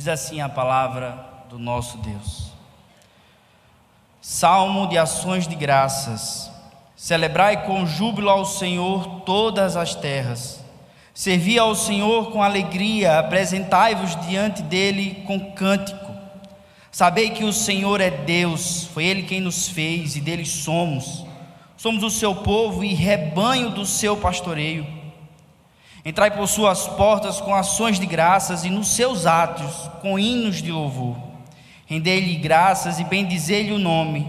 Diz assim a palavra do nosso Deus. Salmo de ações de graças. Celebrai com júbilo ao Senhor todas as terras. Servi ao Senhor com alegria, apresentai-vos diante dele com cântico. Sabei que o Senhor é Deus, foi Ele quem nos fez e dele somos. Somos o seu povo e rebanho do seu pastoreio. Entrai por suas portas com ações de graças e nos seus atos com hinos de louvor. Rendei-lhe graças e bendizei-lhe o nome,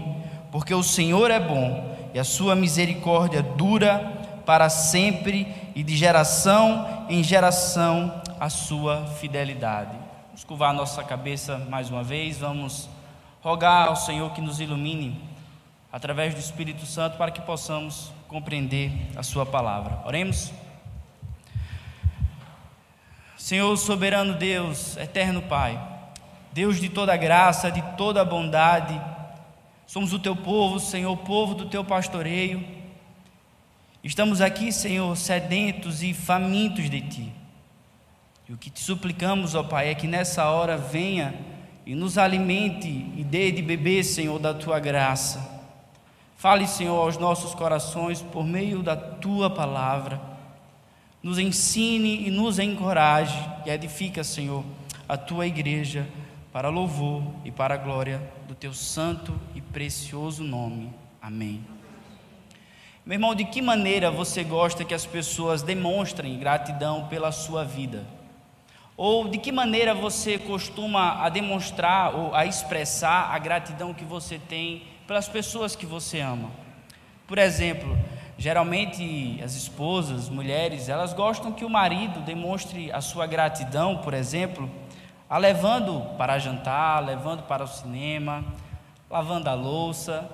porque o Senhor é bom e a sua misericórdia dura para sempre e de geração em geração a sua fidelidade. Vamos curvar a nossa cabeça mais uma vez, vamos rogar ao Senhor que nos ilumine através do Espírito Santo para que possamos compreender a sua palavra. Oremos. Senhor soberano Deus, eterno Pai, Deus de toda graça, de toda bondade, somos o teu povo, Senhor, povo do teu pastoreio. Estamos aqui, Senhor, sedentos e famintos de ti. E o que te suplicamos, ó Pai, é que nessa hora venha e nos alimente e dê de beber, Senhor, da tua graça. Fale, Senhor, aos nossos corações por meio da tua palavra nos ensine e nos encoraje e edifica, Senhor, a tua igreja para louvor e para glória do teu santo e precioso nome. Amém. Meu irmão, de que maneira você gosta que as pessoas demonstrem gratidão pela sua vida? Ou de que maneira você costuma a demonstrar ou a expressar a gratidão que você tem pelas pessoas que você ama? Por exemplo, Geralmente as esposas, mulheres, elas gostam que o marido demonstre a sua gratidão, por exemplo, a levando para jantar, levando para o cinema, lavando a louça.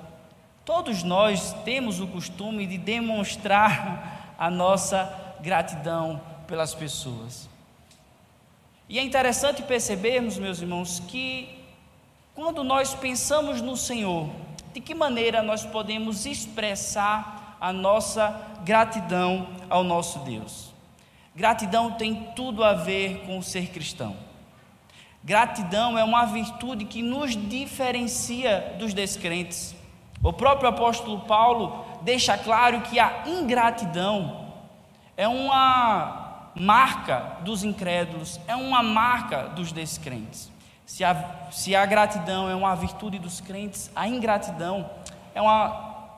Todos nós temos o costume de demonstrar a nossa gratidão pelas pessoas. E é interessante percebermos, meus irmãos, que quando nós pensamos no Senhor, de que maneira nós podemos expressar a nossa gratidão ao nosso Deus. Gratidão tem tudo a ver com ser cristão. Gratidão é uma virtude que nos diferencia dos descrentes. O próprio apóstolo Paulo deixa claro que a ingratidão é uma marca dos incrédulos, é uma marca dos descrentes. Se a, se a gratidão é uma virtude dos crentes, a ingratidão é uma,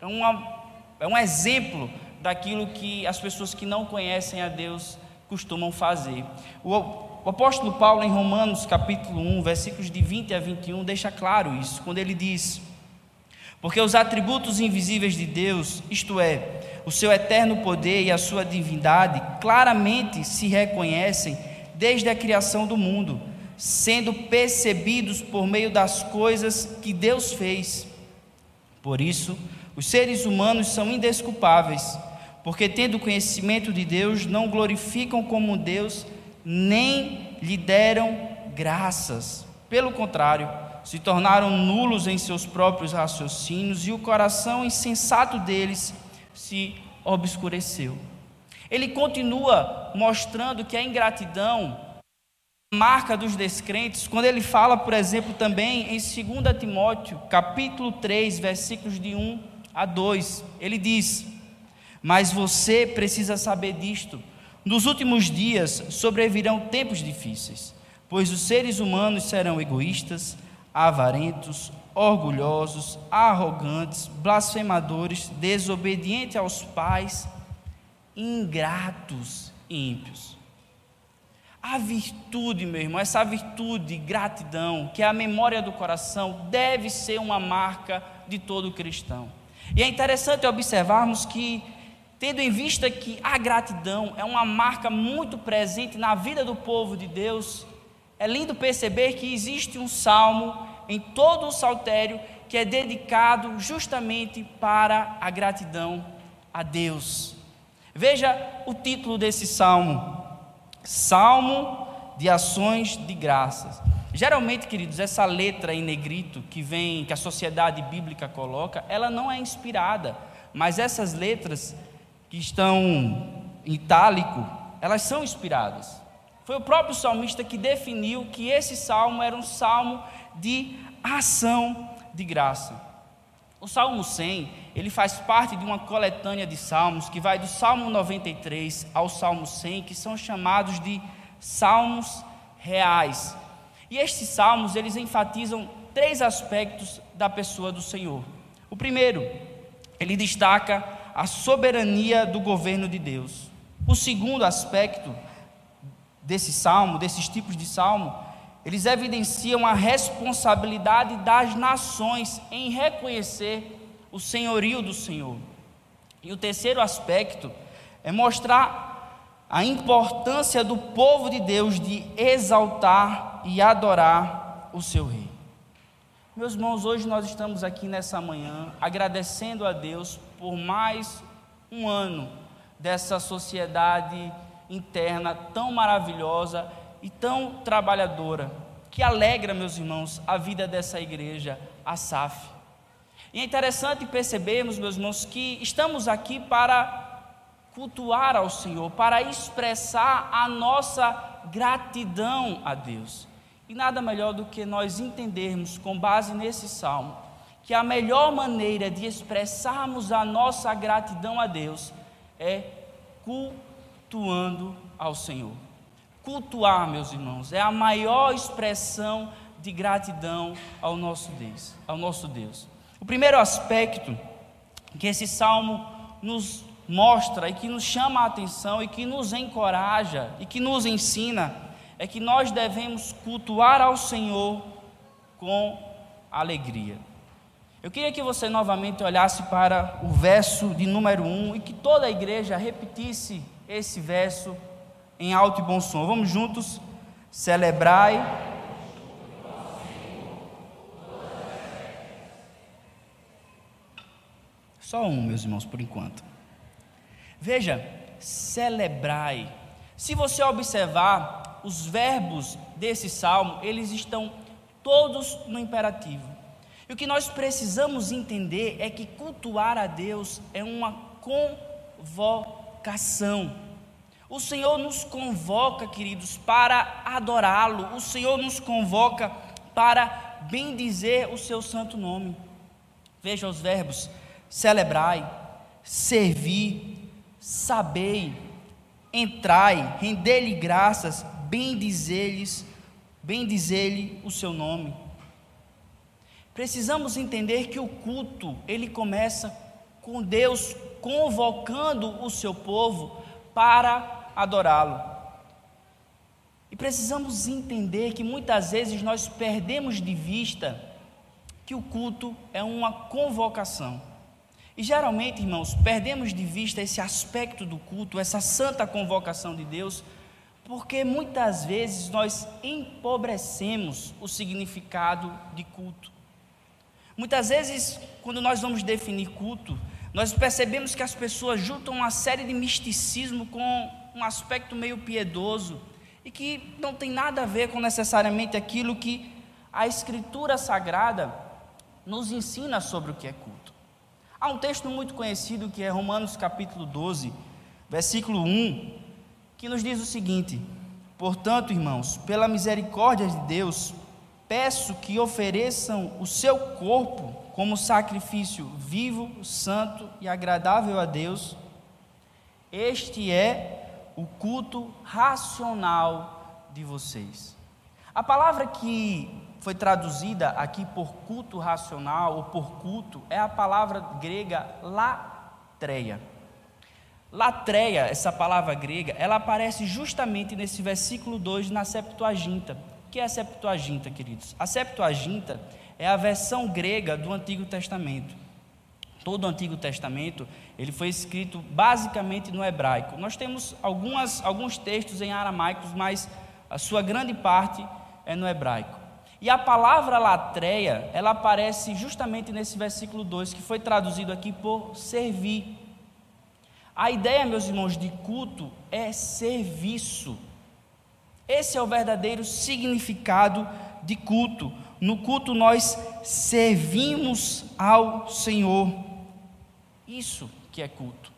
é uma é um exemplo daquilo que as pessoas que não conhecem a Deus costumam fazer. O, o apóstolo Paulo, em Romanos capítulo 1, versículos de 20 a 21, deixa claro isso, quando ele diz: Porque os atributos invisíveis de Deus, isto é, o seu eterno poder e a sua divindade, claramente se reconhecem desde a criação do mundo, sendo percebidos por meio das coisas que Deus fez. Por isso, os seres humanos são indesculpáveis, porque, tendo conhecimento de Deus, não glorificam como Deus, nem lhe deram graças. Pelo contrário, se tornaram nulos em seus próprios raciocínios e o coração insensato deles se obscureceu. Ele continua mostrando que a ingratidão marca dos descrentes, quando ele fala, por exemplo, também em 2 Timóteo, capítulo 3, versículos de 1 a 2, ele diz: Mas você precisa saber disto. Nos últimos dias sobrevirão tempos difíceis, pois os seres humanos serão egoístas, avarentos, orgulhosos, arrogantes, blasfemadores, desobedientes aos pais, ingratos e ímpios. A virtude, meu irmão, essa virtude, gratidão, que é a memória do coração, deve ser uma marca de todo cristão. E é interessante observarmos que, tendo em vista que a gratidão é uma marca muito presente na vida do povo de Deus, é lindo perceber que existe um salmo em todo o saltério que é dedicado justamente para a gratidão a Deus. Veja o título desse salmo: Salmo de Ações de Graças. Geralmente, queridos, essa letra em negrito que vem, que a sociedade bíblica coloca, ela não é inspirada, mas essas letras que estão em itálico, elas são inspiradas. Foi o próprio salmista que definiu que esse salmo era um salmo de ação de graça. O Salmo 100, ele faz parte de uma coletânea de salmos que vai do Salmo 93 ao Salmo 100, que são chamados de salmos reais. E estes salmos, eles enfatizam três aspectos da pessoa do Senhor. O primeiro, ele destaca a soberania do governo de Deus. O segundo aspecto desse salmo, desses tipos de salmo, eles evidenciam a responsabilidade das nações em reconhecer o senhorio do Senhor. E o terceiro aspecto é mostrar a importância do povo de Deus de exaltar e adorar o seu rei. Meus irmãos, hoje nós estamos aqui nessa manhã agradecendo a Deus por mais um ano dessa sociedade interna tão maravilhosa e tão trabalhadora, que alegra, meus irmãos, a vida dessa igreja, a SAF. E é interessante percebermos, meus irmãos, que estamos aqui para cultuar ao Senhor, para expressar a nossa gratidão a Deus. E nada melhor do que nós entendermos, com base nesse salmo, que a melhor maneira de expressarmos a nossa gratidão a Deus é cultuando ao Senhor. Cultuar, meus irmãos, é a maior expressão de gratidão ao nosso Deus, ao nosso Deus. O primeiro aspecto que esse salmo nos mostra e que nos chama a atenção e que nos encoraja e que nos ensina é que nós devemos cultuar ao Senhor com alegria. Eu queria que você novamente olhasse para o verso de número 1 e que toda a igreja repetisse esse verso em alto e bom som. Vamos juntos celebrai. Só um, meus irmãos, por enquanto. Veja, celebrai. Se você observar os verbos desse salmo, eles estão todos no imperativo. E o que nós precisamos entender é que cultuar a Deus é uma convocação. O Senhor nos convoca, queridos, para adorá-lo. O Senhor nos convoca para bendizer o seu santo nome. Veja os verbos: celebrai, servir, sabei, entrai, render-lhe graças, bendizer-lhes, bendizer-lhe o seu nome. Precisamos entender que o culto, ele começa com Deus convocando o seu povo para adorá-lo. E precisamos entender que muitas vezes nós perdemos de vista que o culto é uma convocação. E geralmente, irmãos, perdemos de vista esse aspecto do culto, essa santa convocação de Deus, porque muitas vezes nós empobrecemos o significado de culto. Muitas vezes, quando nós vamos definir culto, nós percebemos que as pessoas juntam uma série de misticismo com um aspecto meio piedoso e que não tem nada a ver com necessariamente aquilo que a Escritura Sagrada nos ensina sobre o que é culto. Há um texto muito conhecido que é Romanos capítulo 12, versículo 1, que nos diz o seguinte: Portanto, irmãos, pela misericórdia de Deus, peço que ofereçam o seu corpo como sacrifício vivo, santo e agradável a Deus. Este é o culto racional de vocês. A palavra que foi traduzida aqui por culto racional ou por culto é a palavra grega latreia. Latreia, essa palavra grega, ela aparece justamente nesse versículo 2 na Septuaginta. O que é a Septuaginta, queridos? A Septuaginta é a versão grega do Antigo Testamento. Todo o Antigo Testamento ele foi escrito basicamente no hebraico. Nós temos algumas, alguns textos em aramaicos, mas a sua grande parte é no hebraico. E a palavra latreia, ela aparece justamente nesse versículo 2, que foi traduzido aqui por servir. A ideia, meus irmãos, de culto é serviço. Esse é o verdadeiro significado de culto. No culto nós servimos ao Senhor. Isso que é culto.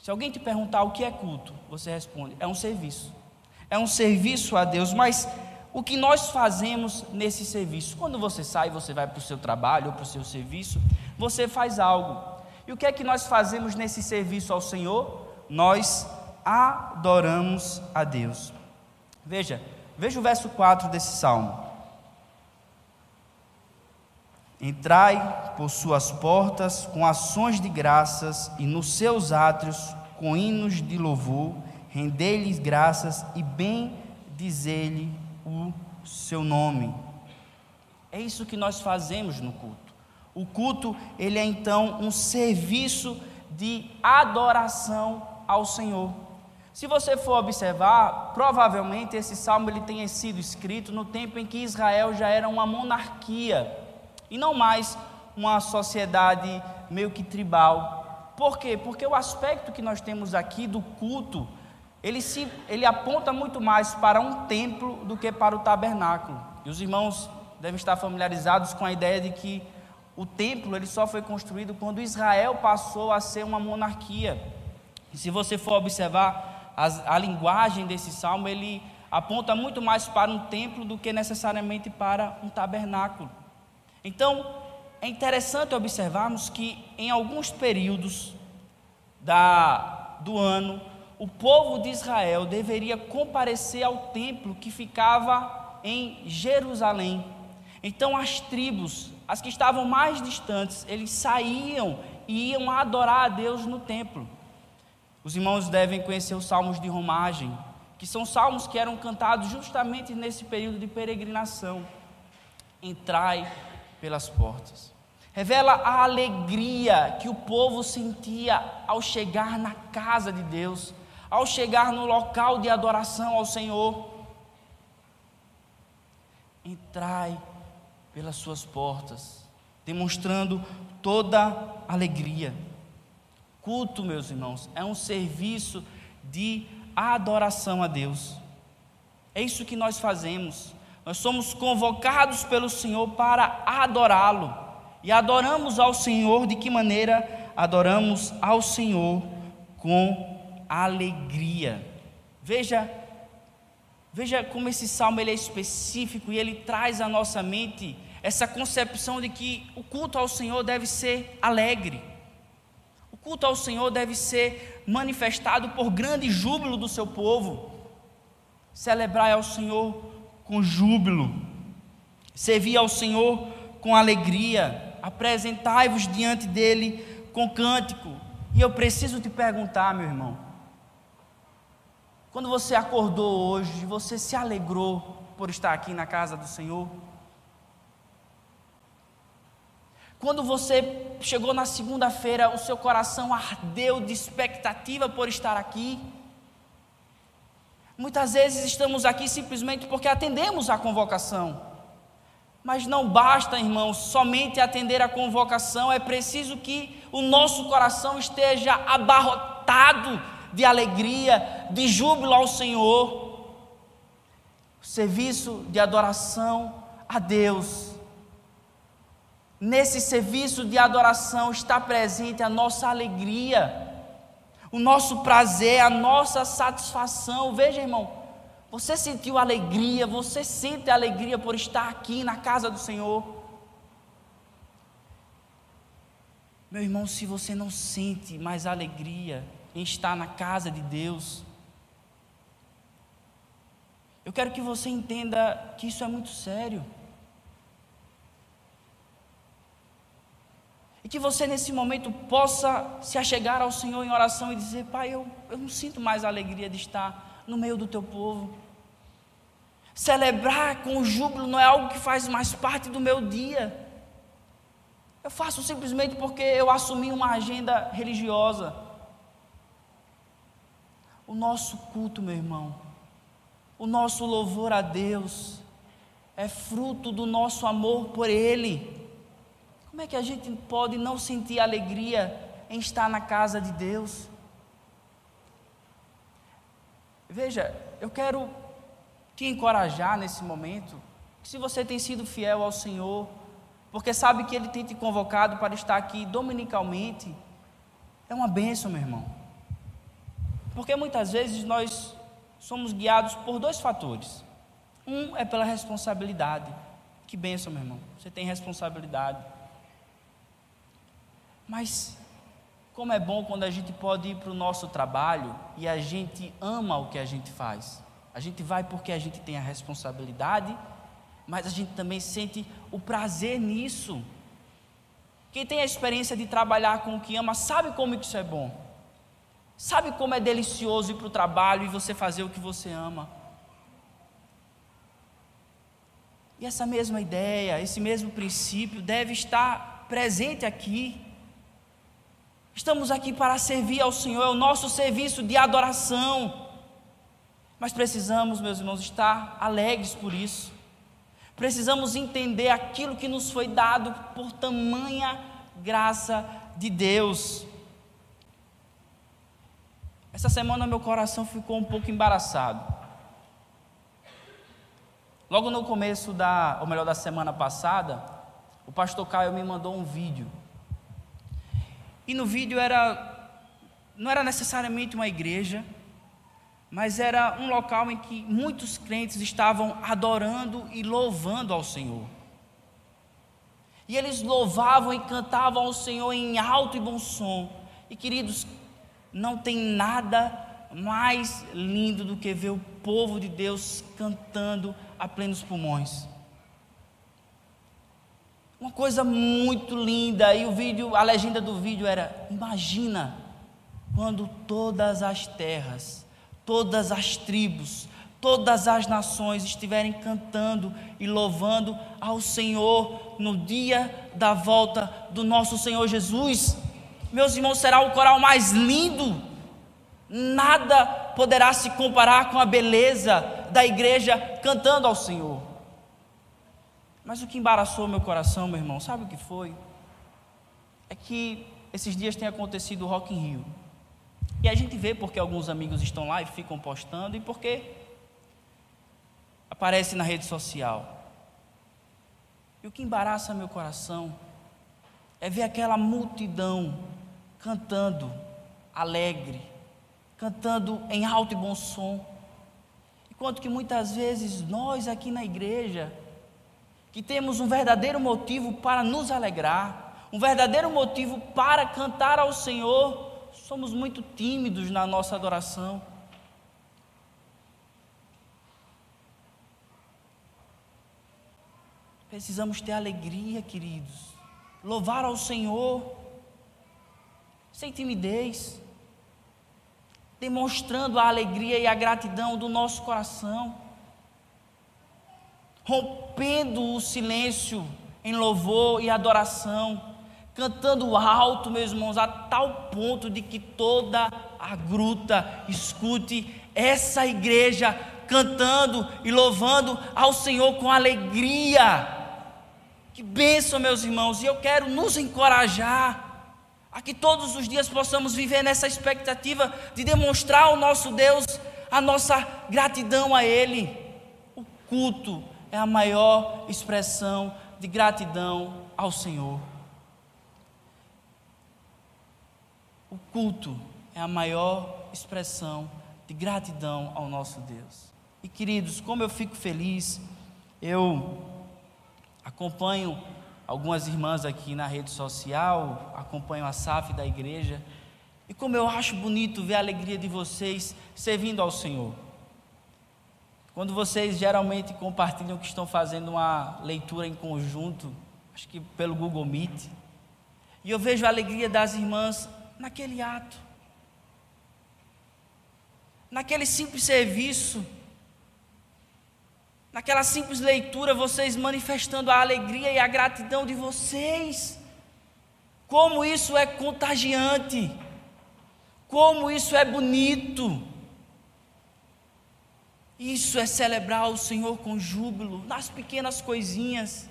Se alguém te perguntar o que é culto, você responde: é um serviço. é um serviço a Deus, mas o que nós fazemos nesse serviço? Quando você sai, você vai para o seu trabalho ou para o seu serviço, você faz algo. E o que é que nós fazemos nesse serviço ao Senhor? Nós adoramos a Deus. Veja, veja o verso 4 desse salmo. Entrai por suas portas com ações de graças e nos seus átrios com hinos de louvor, rendei-lhes graças e bem dizer-lhe o seu nome. É isso que nós fazemos no culto. O culto, ele é então um serviço de adoração ao Senhor. Se você for observar, provavelmente esse salmo ele tenha sido escrito no tempo em que Israel já era uma monarquia e não mais uma sociedade meio que tribal. Por quê? Porque o aspecto que nós temos aqui do culto, ele, se, ele aponta muito mais para um templo do que para o tabernáculo. E os irmãos devem estar familiarizados com a ideia de que o templo ele só foi construído quando Israel passou a ser uma monarquia. E se você for observar a, a linguagem desse salmo, ele aponta muito mais para um templo do que necessariamente para um tabernáculo. Então, é interessante observarmos que em alguns períodos da, do ano, o povo de Israel deveria comparecer ao templo que ficava em Jerusalém. Então, as tribos, as que estavam mais distantes, eles saíam e iam adorar a Deus no templo. Os irmãos devem conhecer os salmos de romagem, que são salmos que eram cantados justamente nesse período de peregrinação. Entrai pelas portas. Revela a alegria que o povo sentia ao chegar na casa de Deus, ao chegar no local de adoração ao Senhor. Entrai pelas suas portas, demonstrando toda alegria. Culto, meus irmãos, é um serviço de adoração a Deus. É isso que nós fazemos. Nós somos convocados pelo Senhor para adorá-lo. E adoramos ao Senhor de que maneira? Adoramos ao Senhor com alegria. Veja, veja como esse salmo ele é específico e ele traz à nossa mente essa concepção de que o culto ao Senhor deve ser alegre. O culto ao Senhor deve ser manifestado por grande júbilo do seu povo. Celebrar ao Senhor com júbilo, servir ao Senhor com alegria, apresentai-vos diante dele com cântico. E eu preciso te perguntar, meu irmão, quando você acordou hoje, você se alegrou por estar aqui na casa do Senhor? Quando você chegou na segunda-feira, o seu coração ardeu de expectativa por estar aqui? Muitas vezes estamos aqui simplesmente porque atendemos a convocação. Mas não basta, irmãos, somente atender a convocação, é preciso que o nosso coração esteja abarrotado de alegria, de júbilo ao Senhor. Serviço de adoração a Deus. Nesse serviço de adoração está presente a nossa alegria o nosso prazer, a nossa satisfação. Veja, irmão, você sentiu alegria, você sente alegria por estar aqui na casa do Senhor. Meu irmão, se você não sente mais alegria em estar na casa de Deus, eu quero que você entenda que isso é muito sério. E que você nesse momento possa se achegar ao Senhor em oração e dizer: Pai, eu, eu não sinto mais a alegria de estar no meio do teu povo. Celebrar com júbilo não é algo que faz mais parte do meu dia. Eu faço simplesmente porque eu assumi uma agenda religiosa. O nosso culto, meu irmão, o nosso louvor a Deus, é fruto do nosso amor por Ele. Como é que a gente pode não sentir alegria em estar na casa de Deus? Veja, eu quero te encorajar nesse momento, se você tem sido fiel ao Senhor, porque sabe que Ele tem te convocado para estar aqui dominicalmente, é uma bênção, meu irmão. Porque muitas vezes nós somos guiados por dois fatores. Um é pela responsabilidade. Que benção, meu irmão. Você tem responsabilidade. Mas como é bom quando a gente pode ir para o nosso trabalho e a gente ama o que a gente faz. A gente vai porque a gente tem a responsabilidade, mas a gente também sente o prazer nisso. Quem tem a experiência de trabalhar com o que ama sabe como isso é bom. Sabe como é delicioso ir para o trabalho e você fazer o que você ama. E essa mesma ideia, esse mesmo princípio deve estar presente aqui. Estamos aqui para servir ao Senhor, é o nosso serviço de adoração. Mas precisamos, meus irmãos, estar alegres por isso. Precisamos entender aquilo que nos foi dado por tamanha graça de Deus. Essa semana meu coração ficou um pouco embaraçado. Logo no começo da, ou melhor, da semana passada, o pastor Caio me mandou um vídeo. E no vídeo era não era necessariamente uma igreja, mas era um local em que muitos crentes estavam adorando e louvando ao Senhor. E eles louvavam e cantavam ao Senhor em alto e bom som. E queridos, não tem nada mais lindo do que ver o povo de Deus cantando a plenos pulmões. Uma coisa muito linda. E o vídeo, a legenda do vídeo era: imagina quando todas as terras, todas as tribos, todas as nações estiverem cantando e louvando ao Senhor no dia da volta do nosso Senhor Jesus. Meus irmãos, será o coral mais lindo. Nada poderá se comparar com a beleza da igreja cantando ao Senhor. Mas o que embaraçou meu coração, meu irmão, sabe o que foi? É que esses dias tem acontecido o Rock in Rio. E a gente vê porque alguns amigos estão lá e ficam postando e porque aparece na rede social. E o que embaraça meu coração é ver aquela multidão cantando alegre, cantando em alto e bom som. Enquanto que muitas vezes nós aqui na igreja, que temos um verdadeiro motivo para nos alegrar, um verdadeiro motivo para cantar ao Senhor, somos muito tímidos na nossa adoração. Precisamos ter alegria, queridos. Louvar ao Senhor sem timidez, demonstrando a alegria e a gratidão do nosso coração, rompendo o silêncio em louvor e adoração, cantando alto, meus irmãos, a tal ponto de que toda a gruta escute essa igreja cantando e louvando ao Senhor com alegria. Que bênção, meus irmãos, e eu quero nos encorajar a que todos os dias possamos viver nessa expectativa de demonstrar ao nosso Deus a nossa gratidão a Ele. O culto é a maior expressão de gratidão ao Senhor. O culto é a maior expressão de gratidão ao nosso Deus. E queridos, como eu fico feliz, eu acompanho algumas irmãs aqui na rede social, acompanham a SAF da igreja. E como eu acho bonito ver a alegria de vocês servindo ao Senhor. Quando vocês geralmente compartilham que estão fazendo uma leitura em conjunto, acho que pelo Google Meet, e eu vejo a alegria das irmãs naquele ato, naquele simples serviço naquela simples leitura, vocês manifestando a alegria e a gratidão de vocês. Como isso é contagiante, como isso é bonito. Isso é celebrar o Senhor com júbilo, nas pequenas coisinhas,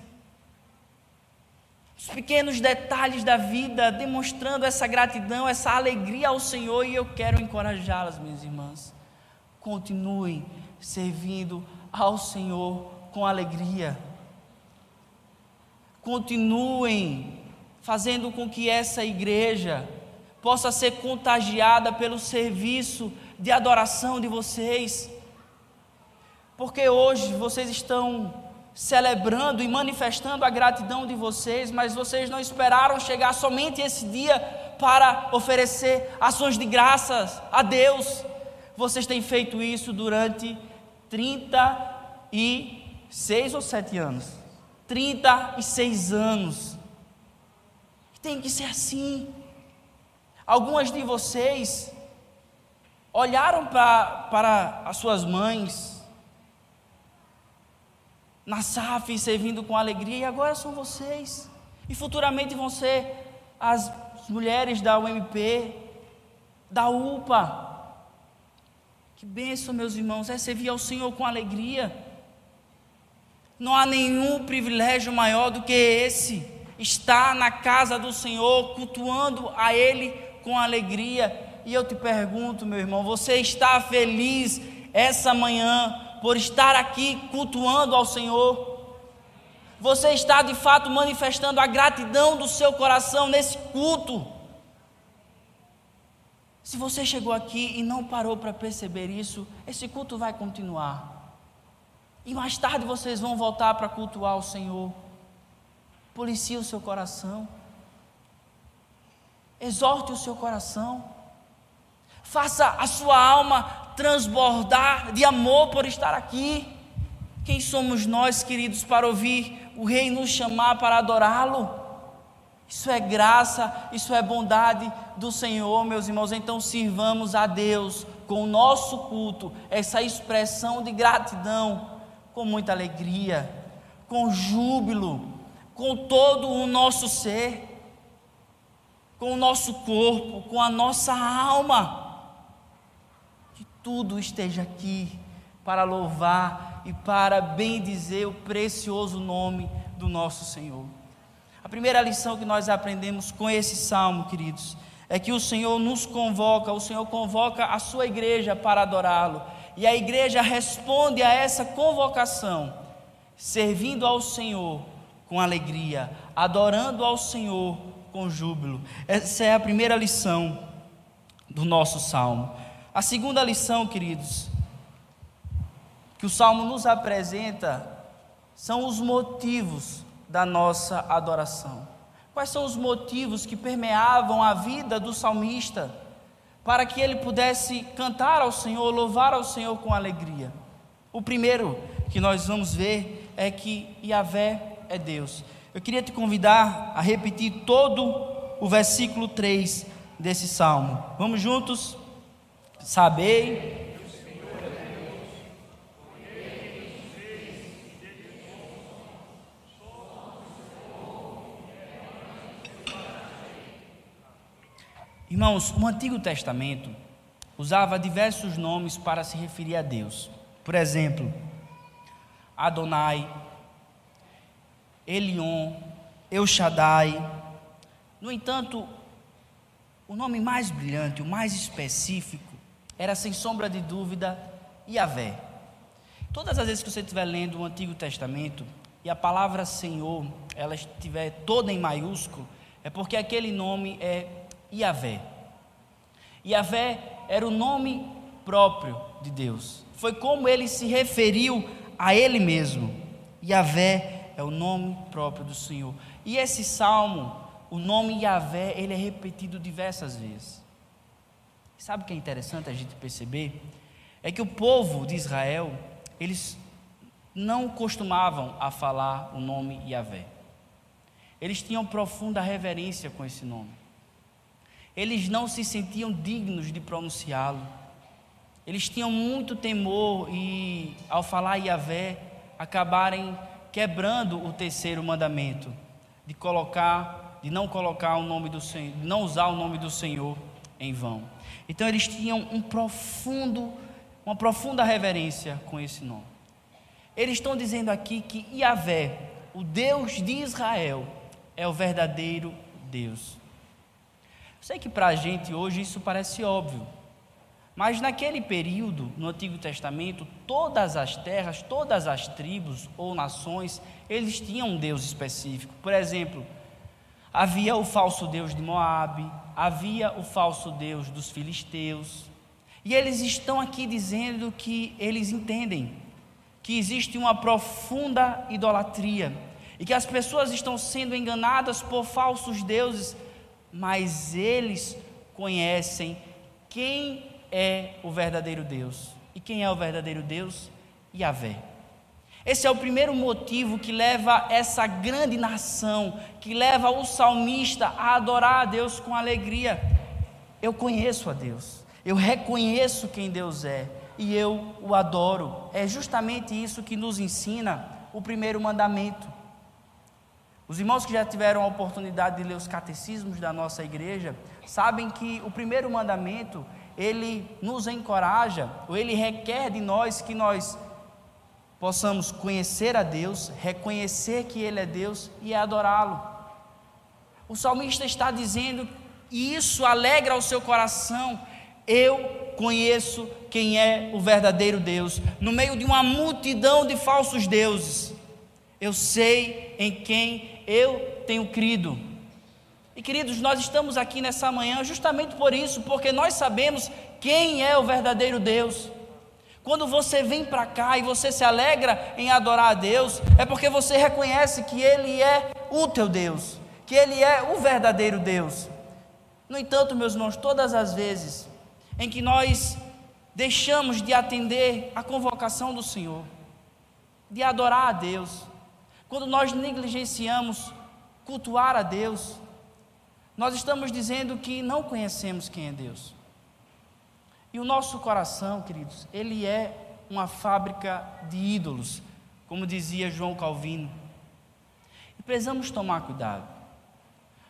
os pequenos detalhes da vida, demonstrando essa gratidão, essa alegria ao Senhor, e eu quero encorajá-las, minhas irmãs. Continuem servindo ao Senhor com alegria. Continuem fazendo com que essa igreja possa ser contagiada pelo serviço de adoração de vocês. porque hoje vocês estão celebrando e manifestando a gratidão de vocês, mas vocês não esperaram chegar somente esse dia para oferecer ações de graças a Deus. Vocês têm feito isso durante 36 ou 7 anos. 36 anos. Tem que ser assim. Algumas de vocês olharam pra, para as suas mães, na SAF servindo com alegria, e agora são vocês. E futuramente vão ser as mulheres da UMP, da UPA. Que bênção, meus irmãos, é servir ao Senhor com alegria. Não há nenhum privilégio maior do que esse, estar na casa do Senhor, cultuando a Ele com alegria. E eu te pergunto, meu irmão, você está feliz essa manhã por estar aqui cultuando ao Senhor? Você está de fato manifestando a gratidão do seu coração nesse culto? Se você chegou aqui e não parou para perceber isso, esse culto vai continuar. E mais tarde vocês vão voltar para cultuar o Senhor. Policie o seu coração. Exorte o seu coração. Faça a sua alma transbordar de amor por estar aqui. Quem somos nós, queridos, para ouvir o Rei nos chamar para adorá-lo? Isso é graça, isso é bondade do Senhor, meus irmãos. Então sirvamos a Deus com o nosso culto, essa expressão de gratidão, com muita alegria, com júbilo, com todo o nosso ser, com o nosso corpo, com a nossa alma tudo esteja aqui para louvar e para bendizer o precioso nome do nosso Senhor. Primeira lição que nós aprendemos com esse salmo, queridos, é que o Senhor nos convoca, o Senhor convoca a sua igreja para adorá-lo, e a igreja responde a essa convocação, servindo ao Senhor com alegria, adorando ao Senhor com júbilo. Essa é a primeira lição do nosso salmo. A segunda lição, queridos, que o salmo nos apresenta são os motivos da nossa adoração. Quais são os motivos que permeavam a vida do salmista para que ele pudesse cantar ao Senhor, louvar ao Senhor com alegria? O primeiro que nós vamos ver é que Yahvé é Deus. Eu queria te convidar a repetir todo o versículo 3 desse salmo. Vamos juntos? Sabei. Irmãos, o Antigo Testamento usava diversos nomes para se referir a Deus. Por exemplo, Adonai, Elion, El Shaddai. No entanto, o nome mais brilhante, o mais específico, era sem sombra de dúvida Yahvé. Todas as vezes que você estiver lendo o Antigo Testamento e a palavra Senhor, ela estiver toda em maiúsculo, é porque aquele nome é Yahvé. Yahvé era o nome próprio de Deus. Foi como ele se referiu a ele mesmo. Yahvé é o nome próprio do Senhor. E esse salmo, o nome Yahvé, ele é repetido diversas vezes. Sabe o que é interessante a gente perceber? É que o povo de Israel, eles não costumavam a falar o nome Yahvé. Eles tinham profunda reverência com esse nome. Eles não se sentiam dignos de pronunciá-lo. Eles tinham muito temor e, ao falar Yahvé, acabarem quebrando o terceiro mandamento, de colocar, de não colocar o nome do Senhor, de não usar o nome do Senhor em vão. Então eles tinham um profundo, uma profunda reverência com esse nome. Eles estão dizendo aqui que Yahvé, o Deus de Israel, é o verdadeiro Deus. Sei que para a gente hoje isso parece óbvio, mas naquele período, no Antigo Testamento, todas as terras, todas as tribos ou nações, eles tinham um Deus específico. Por exemplo, Havia o falso Deus de Moabe, havia o falso Deus dos filisteus. E eles estão aqui dizendo que eles entendem que existe uma profunda idolatria e que as pessoas estão sendo enganadas por falsos deuses, mas eles conhecem quem é o verdadeiro Deus. E quem é o verdadeiro Deus? Yahvé. Esse é o primeiro motivo que leva essa grande nação, que leva o salmista a adorar a Deus com alegria. Eu conheço a Deus, eu reconheço quem Deus é e eu o adoro. É justamente isso que nos ensina o primeiro mandamento. Os irmãos que já tiveram a oportunidade de ler os catecismos da nossa igreja sabem que o primeiro mandamento ele nos encoraja, ou ele requer de nós que nós possamos conhecer a Deus, reconhecer que Ele é Deus e adorá-lo. O salmista está dizendo, e isso alegra o seu coração, eu conheço quem é o verdadeiro Deus, no meio de uma multidão de falsos deuses, eu sei em quem eu tenho crido. E queridos, nós estamos aqui nessa manhã justamente por isso, porque nós sabemos quem é o verdadeiro Deus. Quando você vem para cá e você se alegra em adorar a Deus, é porque você reconhece que Ele é o teu Deus, que Ele é o verdadeiro Deus. No entanto, meus irmãos, todas as vezes em que nós deixamos de atender a convocação do Senhor, de adorar a Deus, quando nós negligenciamos cultuar a Deus, nós estamos dizendo que não conhecemos quem é Deus. E o nosso coração, queridos, ele é uma fábrica de ídolos, como dizia João Calvino. E precisamos tomar cuidado,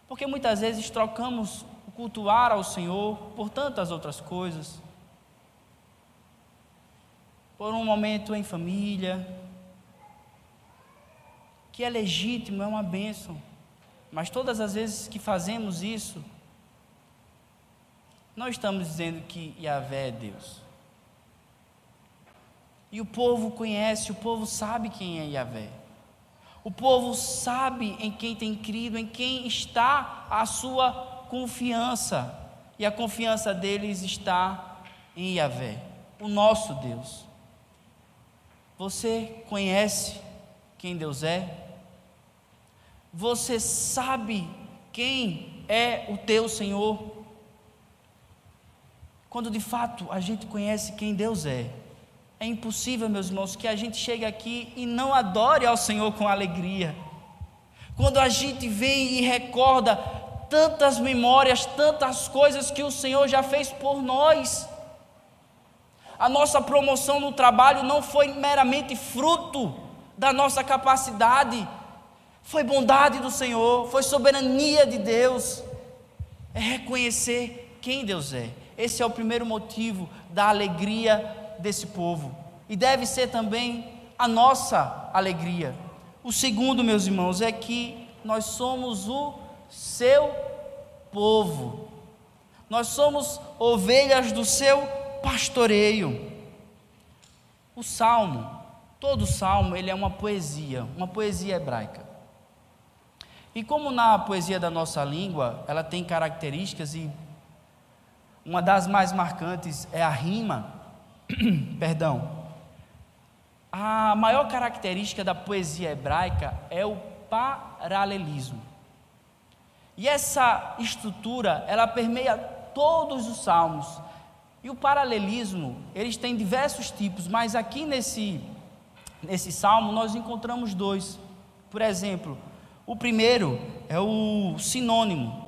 porque muitas vezes trocamos o cultuar ao Senhor por tantas outras coisas, por um momento em família, que é legítimo, é uma bênção, mas todas as vezes que fazemos isso, não estamos dizendo que Yahvé é Deus. E o povo conhece, o povo sabe quem é Yahvé. O povo sabe em quem tem crido, em quem está a sua confiança. E a confiança deles está em Yahvé, o nosso Deus. Você conhece quem Deus é? Você sabe quem é o teu Senhor? quando de fato a gente conhece quem Deus é. É impossível, meus irmãos, que a gente chegue aqui e não adore ao Senhor com alegria. Quando a gente vem e recorda tantas memórias, tantas coisas que o Senhor já fez por nós. A nossa promoção no trabalho não foi meramente fruto da nossa capacidade, foi bondade do Senhor, foi soberania de Deus. É reconhecer quem Deus é. Esse é o primeiro motivo da alegria desse povo. E deve ser também a nossa alegria. O segundo, meus irmãos, é que nós somos o seu povo. Nós somos ovelhas do seu pastoreio. O salmo, todo salmo, ele é uma poesia, uma poesia hebraica. E como na poesia da nossa língua, ela tem características e uma das mais marcantes é a rima. Perdão. A maior característica da poesia hebraica é o paralelismo. E essa estrutura, ela permeia todos os salmos. E o paralelismo, eles têm diversos tipos, mas aqui nesse nesse salmo nós encontramos dois. Por exemplo, o primeiro é o sinônimo.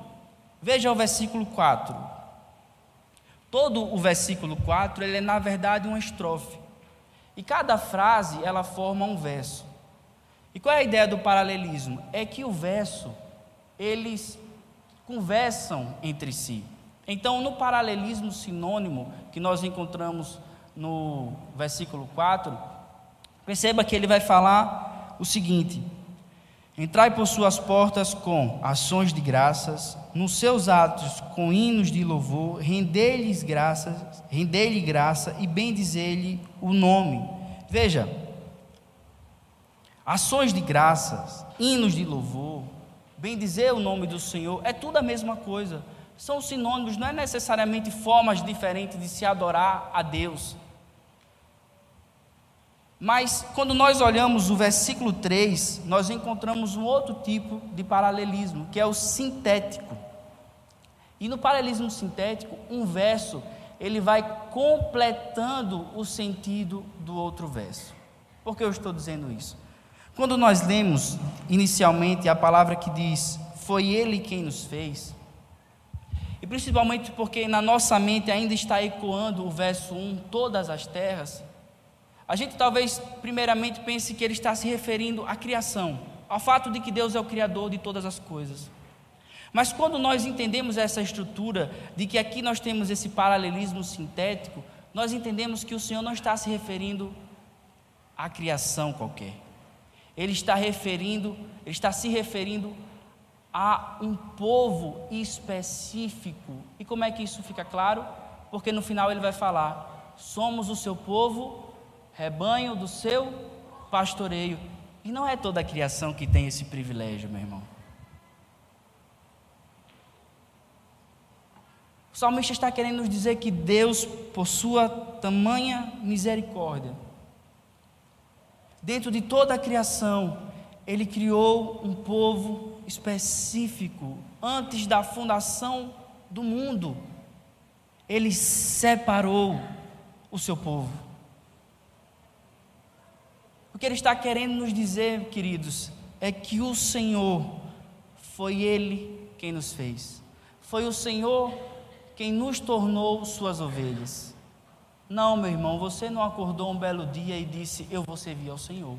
Veja o versículo 4. Todo o versículo 4, ele é na verdade uma estrofe. E cada frase, ela forma um verso. E qual é a ideia do paralelismo? É que o verso, eles conversam entre si. Então, no paralelismo sinônimo que nós encontramos no versículo 4, perceba que ele vai falar o seguinte: Entrai por suas portas com ações de graças, nos seus atos com hinos de louvor, render-lhes graças, render-lhe graça e bendizer-lhe o nome. Veja, ações de graças, hinos de louvor, bendizer o nome do Senhor, é tudo a mesma coisa. São sinônimos, não é necessariamente formas diferentes de se adorar a Deus. Mas quando nós olhamos o versículo 3, nós encontramos um outro tipo de paralelismo, que é o sintético. E no paralelismo sintético, um verso ele vai completando o sentido do outro verso. Por que eu estou dizendo isso? Quando nós lemos inicialmente a palavra que diz: Foi Ele quem nos fez, e principalmente porque na nossa mente ainda está ecoando o verso 1, todas as terras, a gente talvez primeiramente pense que ele está se referindo à criação, ao fato de que Deus é o Criador de todas as coisas. Mas quando nós entendemos essa estrutura, de que aqui nós temos esse paralelismo sintético, nós entendemos que o Senhor não está se referindo à criação qualquer. Ele está referindo, ele está se referindo a um povo específico. E como é que isso fica claro? Porque no final ele vai falar: somos o seu povo, rebanho do seu pastoreio. E não é toda a criação que tem esse privilégio, meu irmão. O salmista está querendo nos dizer que Deus, por sua tamanha misericórdia, dentro de toda a criação, Ele criou um povo específico. Antes da fundação do mundo, Ele separou o seu povo. Que Ele está querendo nos dizer, queridos, é que o Senhor foi Ele quem nos fez. Foi o Senhor quem nos tornou suas ovelhas. Não, meu irmão, você não acordou um belo dia e disse: Eu vou servir ao Senhor.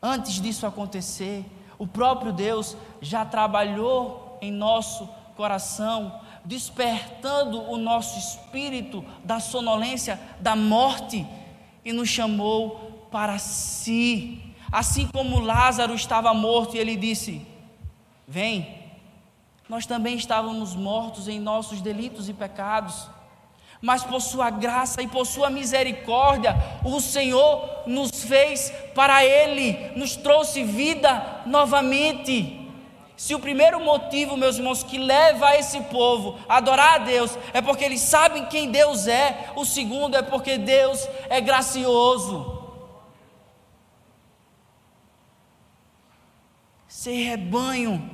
Antes disso acontecer, o próprio Deus já trabalhou em nosso coração, despertando o nosso espírito da sonolência da morte e nos chamou para si. Assim como Lázaro estava morto e ele disse: Vem, nós também estávamos mortos em nossos delitos e pecados. Mas por sua graça e por sua misericórdia, o Senhor nos fez para Ele, nos trouxe vida novamente. Se o primeiro motivo, meus irmãos, que leva esse povo a adorar a Deus é porque eles sabem quem Deus é, o segundo é porque Deus é gracioso. Ser rebanho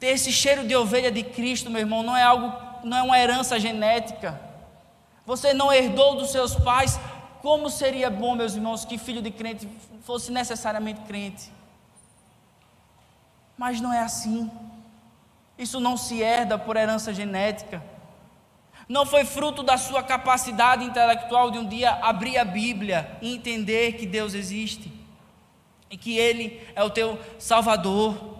ter esse cheiro de ovelha de Cristo, meu irmão, não é algo, não é uma herança genética. Você não herdou dos seus pais. Como seria bom, meus irmãos, que filho de crente fosse necessariamente crente? Mas não é assim. Isso não se herda por herança genética. Não foi fruto da sua capacidade intelectual de um dia abrir a Bíblia e entender que Deus existe e que Ele é o teu Salvador.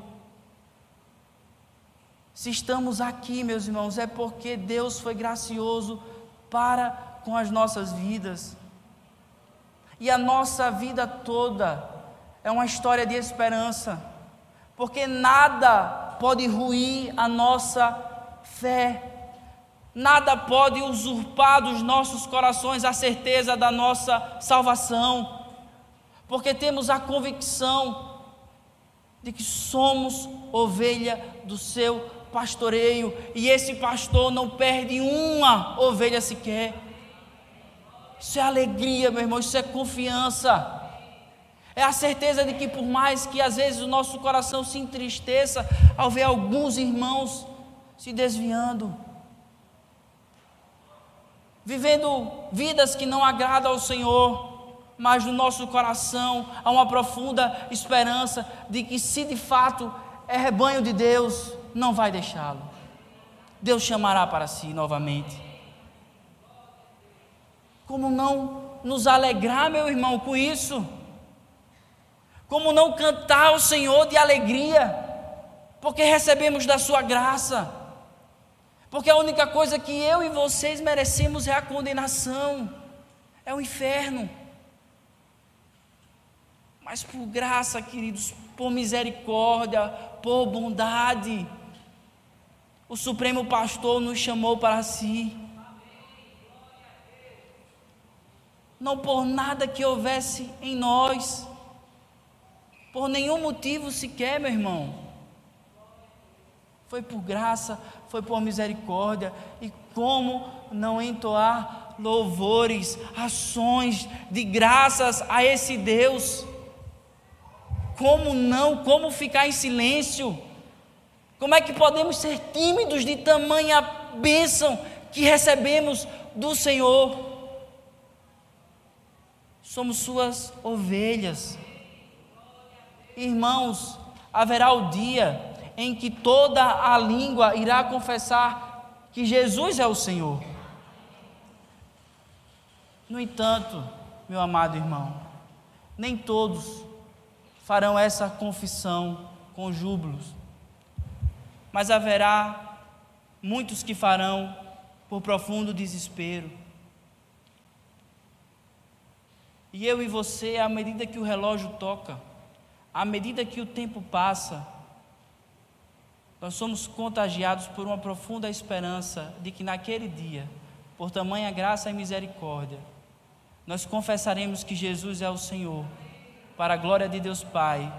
Se estamos aqui, meus irmãos, é porque Deus foi gracioso para com as nossas vidas. E a nossa vida toda é uma história de esperança, porque nada pode ruir a nossa fé, nada pode usurpar dos nossos corações a certeza da nossa salvação, porque temos a convicção de que somos ovelha do seu pastoreio, e esse pastor não perde uma ovelha sequer. Isso é alegria, meu irmão, isso é confiança. É a certeza de que, por mais que às vezes o nosso coração se entristeça ao ver alguns irmãos se desviando, vivendo vidas que não agradam ao Senhor, mas no nosso coração há uma profunda esperança de que, se de fato é rebanho de Deus, não vai deixá-lo. Deus chamará para si novamente. Como não nos alegrar, meu irmão, com isso? Como não cantar ao Senhor de alegria? Porque recebemos da Sua graça. Porque a única coisa que eu e vocês merecemos é a condenação, é o inferno. Mas por graça, queridos, por misericórdia, por bondade, o Supremo Pastor nos chamou para si. Não por nada que houvesse em nós, por nenhum motivo sequer, meu irmão. Foi por graça, foi por misericórdia. E como não entoar louvores, ações de graças a esse Deus. Como não? Como ficar em silêncio? Como é que podemos ser tímidos de tamanha bênção que recebemos do Senhor? Somos suas ovelhas. Irmãos, haverá o dia em que toda a língua irá confessar que Jesus é o Senhor. No entanto, meu amado irmão, nem todos farão essa confissão com júbilos, mas haverá muitos que farão por profundo desespero. E eu e você, à medida que o relógio toca, à medida que o tempo passa, nós somos contagiados por uma profunda esperança de que naquele dia, por tamanha graça e misericórdia, nós confessaremos que Jesus é o Senhor, para a glória de Deus Pai,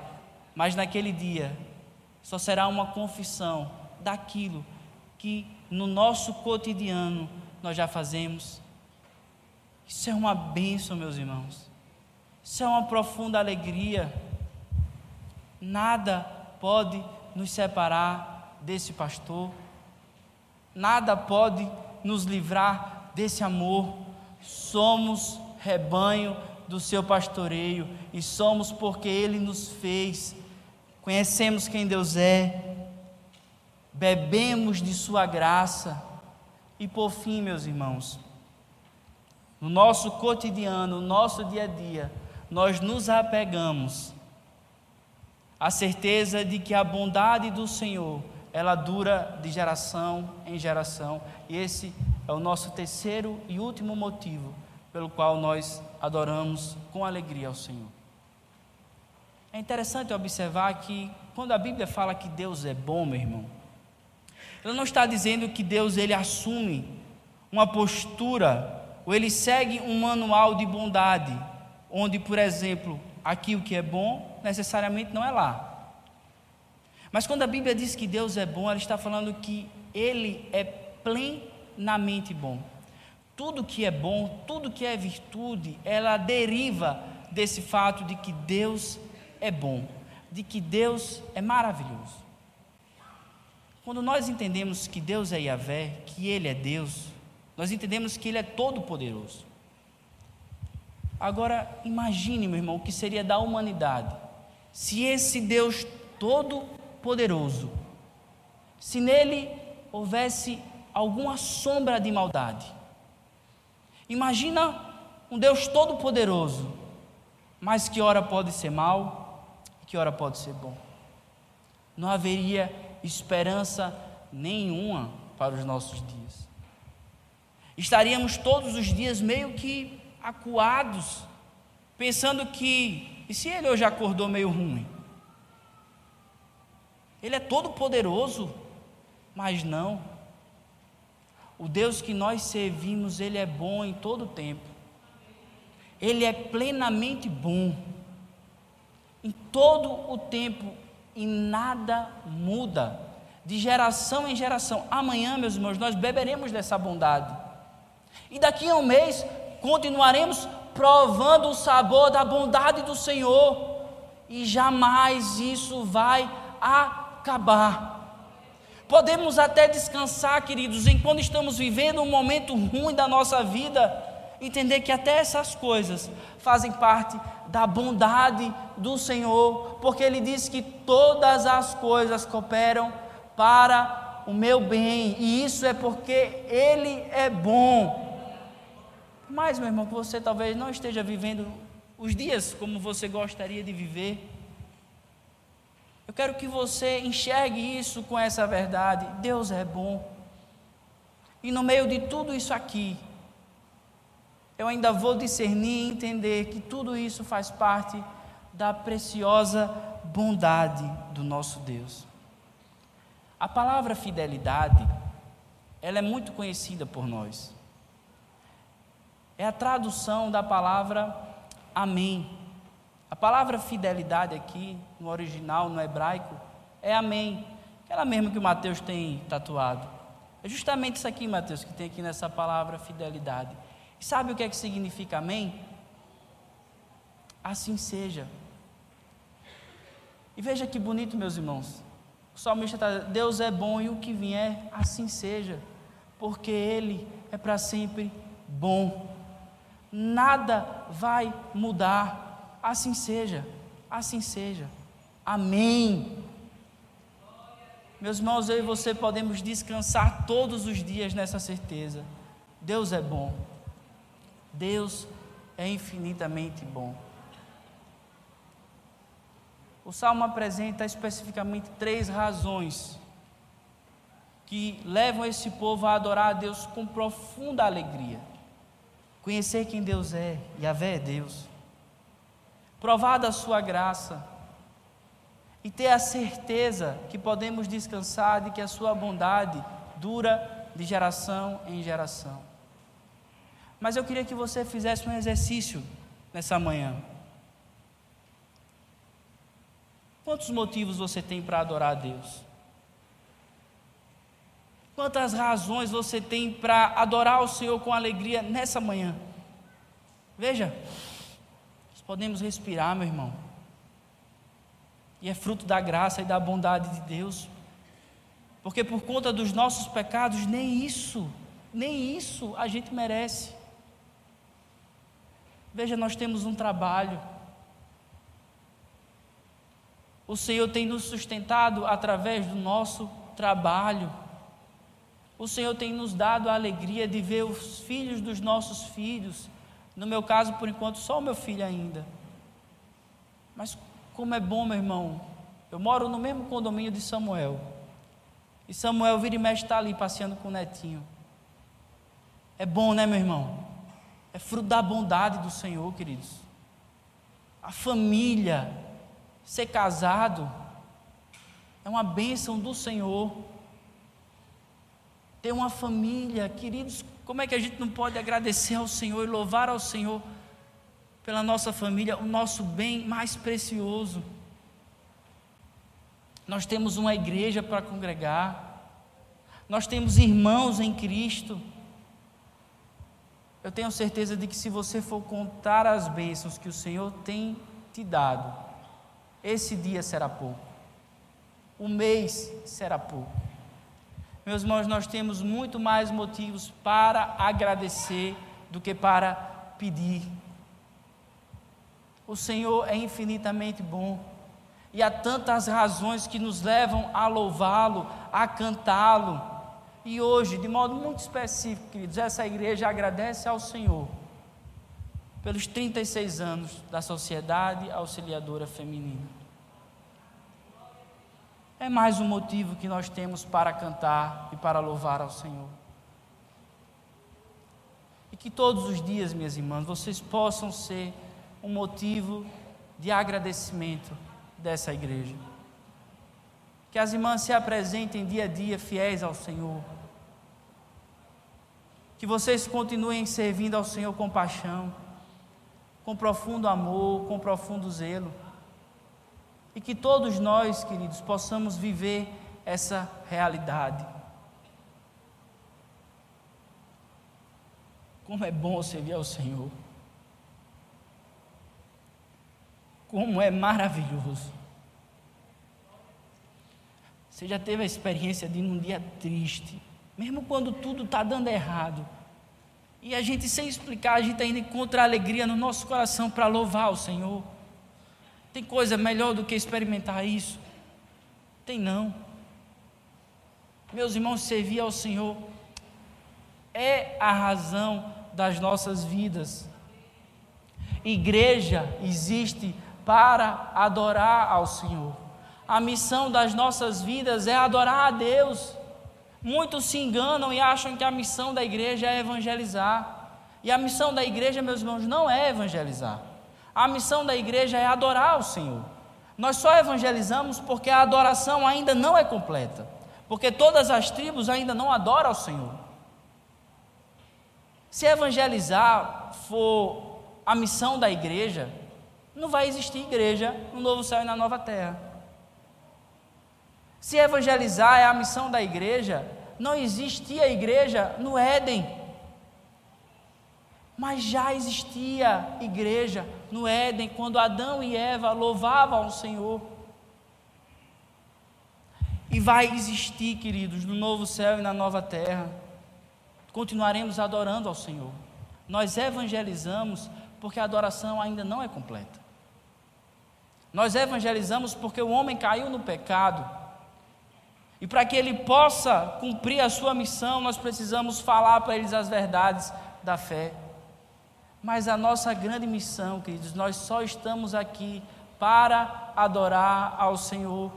mas naquele dia só será uma confissão daquilo que no nosso cotidiano nós já fazemos. Isso é uma bênção, meus irmãos. Isso é uma profunda alegria. Nada pode nos separar desse pastor. Nada pode nos livrar desse amor. Somos rebanho do seu pastoreio e somos porque ele nos fez. Conhecemos quem Deus é, bebemos de sua graça. E por fim, meus irmãos, no nosso cotidiano, no nosso dia a dia, nós nos apegamos à certeza de que a bondade do Senhor, ela dura de geração em geração, e esse é o nosso terceiro e último motivo pelo qual nós adoramos com alegria ao Senhor. É interessante observar que quando a Bíblia fala que Deus é bom, meu irmão, ela não está dizendo que Deus ele assume uma postura ou ele segue um manual de bondade, onde, por exemplo, aqui o que é bom necessariamente não é lá. Mas quando a Bíblia diz que Deus é bom, ela está falando que ele é plenamente bom tudo que é bom, tudo que é virtude, ela deriva desse fato de que Deus é bom, de que Deus é maravilhoso. Quando nós entendemos que Deus é Yahvé, que Ele é Deus, nós entendemos que Ele é todo-poderoso. Agora, imagine, meu irmão, o que seria da humanidade se esse Deus todo-poderoso, se nele houvesse alguma sombra de maldade, Imagina um Deus todo-poderoso, mas que hora pode ser mal, que hora pode ser bom. Não haveria esperança nenhuma para os nossos dias. Estaríamos todos os dias meio que acuados, pensando que, e se ele hoje acordou meio ruim? Ele é todo poderoso, mas não. O Deus que nós servimos, Ele é bom em todo o tempo. Ele é plenamente bom. Em todo o tempo e nada muda. De geração em geração. Amanhã, meus irmãos, nós beberemos dessa bondade. E daqui a um mês continuaremos provando o sabor da bondade do Senhor. E jamais isso vai acabar. Podemos até descansar, queridos, enquanto estamos vivendo um momento ruim da nossa vida, entender que até essas coisas fazem parte da bondade do Senhor, porque Ele diz que todas as coisas cooperam para o meu bem, e isso é porque Ele é bom. Mas, meu irmão, que você talvez não esteja vivendo os dias como você gostaria de viver, eu quero que você enxergue isso com essa verdade. Deus é bom. E no meio de tudo isso aqui, eu ainda vou discernir e entender que tudo isso faz parte da preciosa bondade do nosso Deus. A palavra fidelidade, ela é muito conhecida por nós. É a tradução da palavra amém. A palavra fidelidade aqui, no original, no hebraico, é amém. Aquela mesma que o Mateus tem tatuado. É justamente isso aqui, Mateus, que tem aqui nessa palavra fidelidade. Sabe o que é que significa amém? Assim seja. E veja que bonito, meus irmãos. O salmista está Deus é bom e o que vier, assim seja, porque Ele é para sempre bom. Nada vai mudar. Assim seja, assim seja. Amém. Meus irmãos, eu e você podemos descansar todos os dias nessa certeza. Deus é bom. Deus é infinitamente bom. O salmo apresenta especificamente três razões que levam esse povo a adorar a Deus com profunda alegria. Conhecer quem Deus é, e a Vé é Deus. Provar da sua graça e ter a certeza que podemos descansar de que a sua bondade dura de geração em geração. Mas eu queria que você fizesse um exercício nessa manhã. Quantos motivos você tem para adorar a Deus? Quantas razões você tem para adorar o Senhor com alegria nessa manhã? Veja, nós podemos respirar, meu irmão. E é fruto da graça e da bondade de Deus. Porque por conta dos nossos pecados, nem isso, nem isso a gente merece. Veja, nós temos um trabalho o Senhor tem nos sustentado através do nosso trabalho. O Senhor tem nos dado a alegria de ver os filhos dos nossos filhos. No meu caso, por enquanto, só o meu filho ainda. Mas como é bom, meu irmão. Eu moro no mesmo condomínio de Samuel. E Samuel vira e mexe está ali passeando com o netinho. É bom, né, meu irmão? É fruto da bondade do Senhor, queridos. A família Ser casado é uma bênção do Senhor. Ter uma família, queridos, como é que a gente não pode agradecer ao Senhor e louvar ao Senhor pela nossa família, o nosso bem mais precioso? Nós temos uma igreja para congregar, nós temos irmãos em Cristo. Eu tenho certeza de que se você for contar as bênçãos que o Senhor tem te dado, esse dia será pouco, o mês será pouco. Meus irmãos, nós temos muito mais motivos para agradecer do que para pedir. O Senhor é infinitamente bom. E há tantas razões que nos levam a louvá-lo, a cantá-lo. E hoje, de modo muito específico, queridos, essa igreja agradece ao Senhor pelos 36 anos da Sociedade Auxiliadora Feminina. É mais um motivo que nós temos para cantar e para louvar ao Senhor. E que todos os dias, minhas irmãs, vocês possam ser um motivo de agradecimento dessa igreja. Que as irmãs se apresentem dia a dia fiéis ao Senhor. Que vocês continuem servindo ao Senhor com paixão com profundo amor, com profundo zelo. E que todos nós, queridos, possamos viver essa realidade. Como é bom servir ao Senhor. Como é maravilhoso. Você já teve a experiência de num dia triste, mesmo quando tudo está dando errado, e a gente, sem explicar, a gente ainda encontra alegria no nosso coração para louvar o Senhor. Tem coisa melhor do que experimentar isso? Tem não. Meus irmãos, servir ao Senhor é a razão das nossas vidas. Igreja existe para adorar ao Senhor. A missão das nossas vidas é adorar a Deus. Muitos se enganam e acham que a missão da igreja é evangelizar. E a missão da igreja, meus irmãos, não é evangelizar. A missão da igreja é adorar o Senhor. Nós só evangelizamos porque a adoração ainda não é completa. Porque todas as tribos ainda não adoram ao Senhor. Se evangelizar for a missão da igreja, não vai existir igreja no novo céu e na nova terra. Se evangelizar é a missão da igreja, não existia igreja no Éden. Mas já existia igreja no Éden, quando Adão e Eva louvavam ao Senhor. E vai existir, queridos, no novo céu e na nova terra. Continuaremos adorando ao Senhor. Nós evangelizamos porque a adoração ainda não é completa. Nós evangelizamos porque o homem caiu no pecado. E para que ele possa cumprir a sua missão, nós precisamos falar para eles as verdades da fé. Mas a nossa grande missão, queridos, nós só estamos aqui para adorar ao Senhor.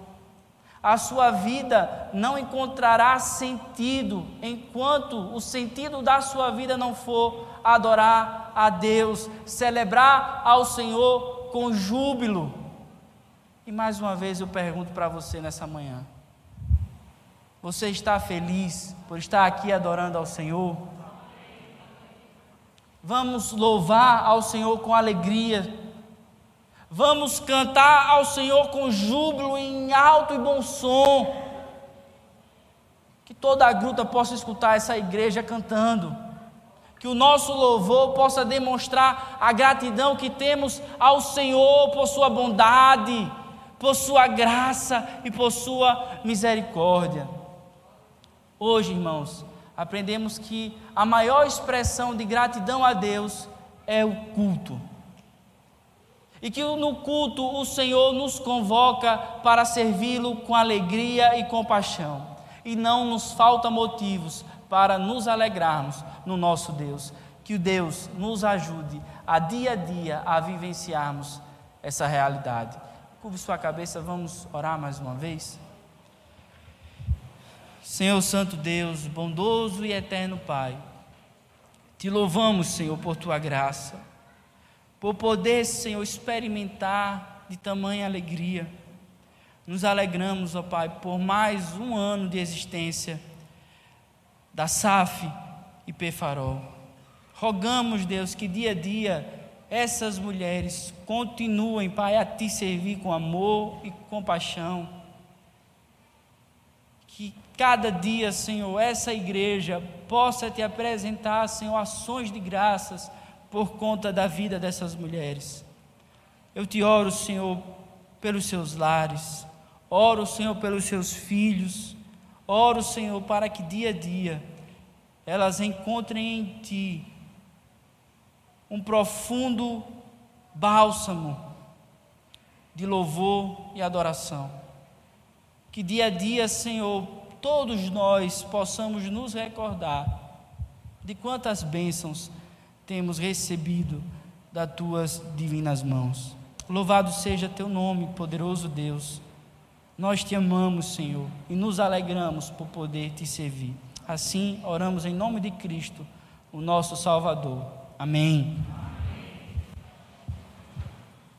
A sua vida não encontrará sentido enquanto o sentido da sua vida não for adorar a Deus, celebrar ao Senhor com júbilo. E mais uma vez eu pergunto para você nessa manhã: você está feliz por estar aqui adorando ao Senhor? Vamos louvar ao Senhor com alegria. Vamos cantar ao Senhor com júbilo em alto e bom som. Que toda a gruta possa escutar essa igreja cantando. Que o nosso louvor possa demonstrar a gratidão que temos ao Senhor por sua bondade, por sua graça e por sua misericórdia. Hoje, irmãos, aprendemos que a maior expressão de gratidão a Deus é o culto. E que no culto o Senhor nos convoca para servi-lo com alegria e compaixão. E não nos falta motivos para nos alegrarmos no nosso Deus. Que o Deus nos ajude a dia a dia a vivenciarmos essa realidade. Curve sua cabeça, vamos orar mais uma vez. Senhor Santo Deus, bondoso e eterno Pai, te louvamos, Senhor, por tua graça, por poder, Senhor, experimentar de tamanha alegria. Nos alegramos, ó Pai, por mais um ano de existência da SAF e Pefarol. Rogamos, Deus, que dia a dia essas mulheres continuem, Pai, a te servir com amor e compaixão cada dia, Senhor, essa igreja possa te apresentar, Senhor, ações de graças por conta da vida dessas mulheres. Eu te oro, Senhor, pelos seus lares, oro, Senhor, pelos seus filhos, oro, Senhor, para que dia a dia elas encontrem em Ti um profundo bálsamo de louvor e adoração. Que dia a dia, Senhor, todos nós possamos nos recordar de quantas bênçãos temos recebido das tuas divinas mãos. Louvado seja teu nome, poderoso Deus. Nós te amamos, Senhor, e nos alegramos por poder te servir. Assim, oramos em nome de Cristo, o nosso Salvador. Amém.